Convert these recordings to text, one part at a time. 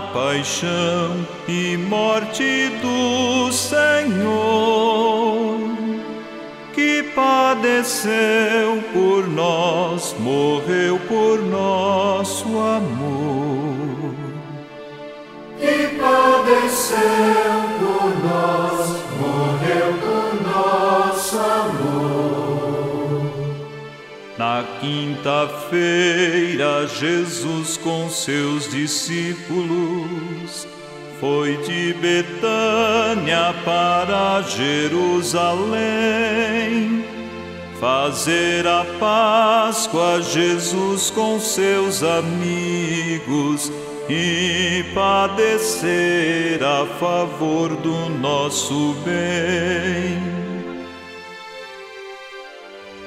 paixão e morte do Senhor, que padeceu por nós, morreu por nosso amor. Que padeceu quinta-feira, Jesus com seus discípulos foi de Betânia para Jerusalém. Fazer a Páscoa, Jesus com seus amigos e padecer a favor do nosso bem.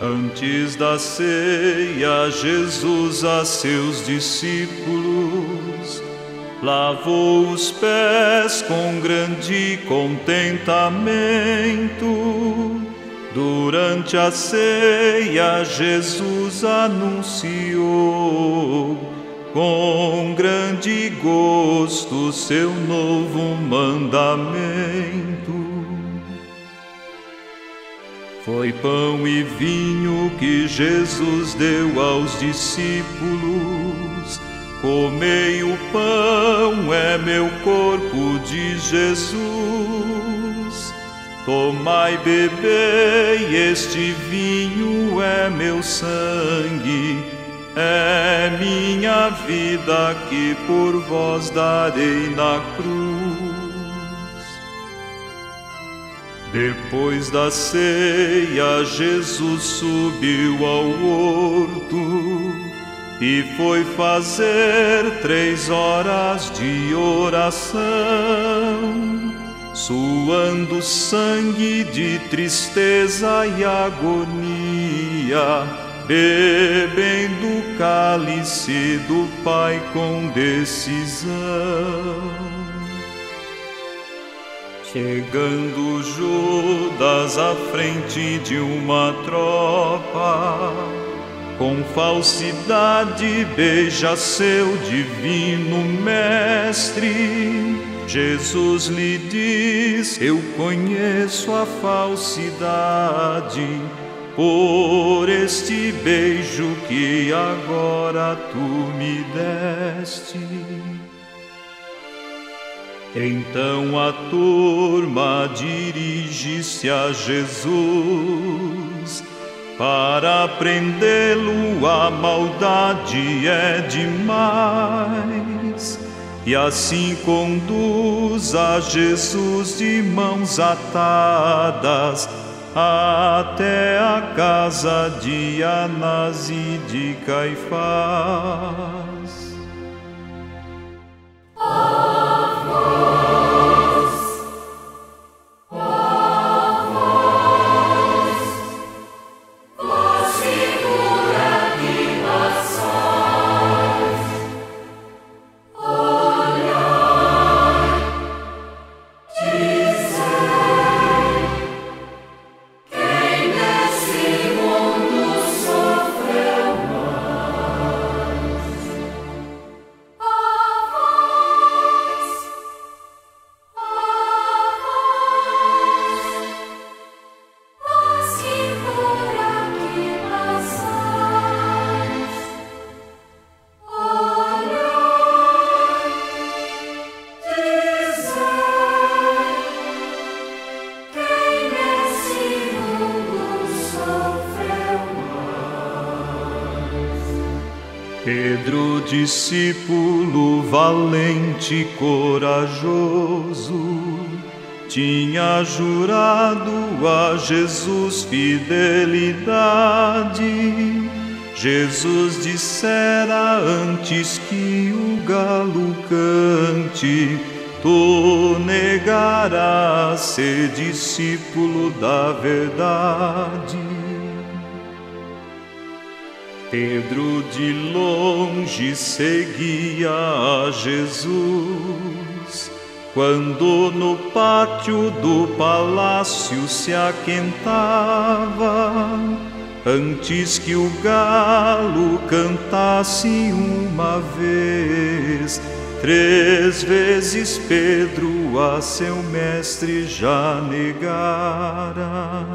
Antes da ceia, Jesus a seus discípulos lavou os pés com grande contentamento. Durante a ceia, Jesus anunciou com grande gosto seu novo mandamento. Foi pão e vinho que Jesus deu aos discípulos. Comei o pão, é meu corpo de Jesus. Tomai, bebei, este vinho é meu sangue, é minha vida que por vós darei na cruz. Depois da ceia, Jesus subiu ao horto e foi fazer três horas de oração, suando sangue de tristeza e agonia, bebendo o cálice do Pai com decisão. Chegando Judas à frente de uma tropa, com falsidade beija seu divino mestre. Jesus lhe diz: Eu conheço a falsidade, por este beijo que agora tu me deste. Então a turma dirige-se a Jesus. Para prendê-lo, a maldade é demais. E assim conduz a Jesus de mãos atadas até a casa de Anás e de Caifás. Pedro, discípulo valente e corajoso, tinha jurado a Jesus fidelidade. Jesus dissera antes que o galo cante, tu negarás ser discípulo da verdade. Pedro de longe seguia a Jesus, quando no pátio do palácio se aquentava, antes que o galo cantasse uma vez, Três vezes Pedro a seu mestre já negara.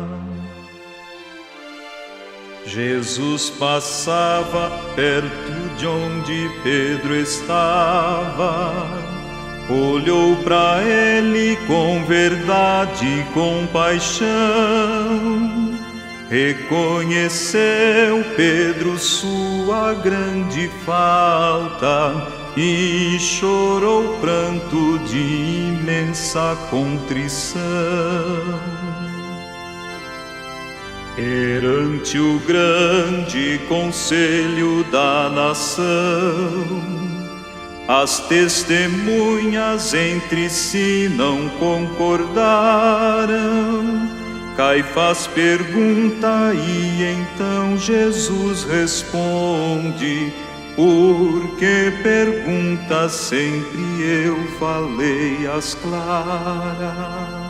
Jesus passava perto de onde Pedro estava, olhou para ele com verdade e compaixão. Reconheceu Pedro sua grande falta e chorou pranto de imensa contrição. Perante o grande conselho da nação, as testemunhas entre si não concordaram. Caifás pergunta e então Jesus responde por que pergunta sempre eu falei as claras?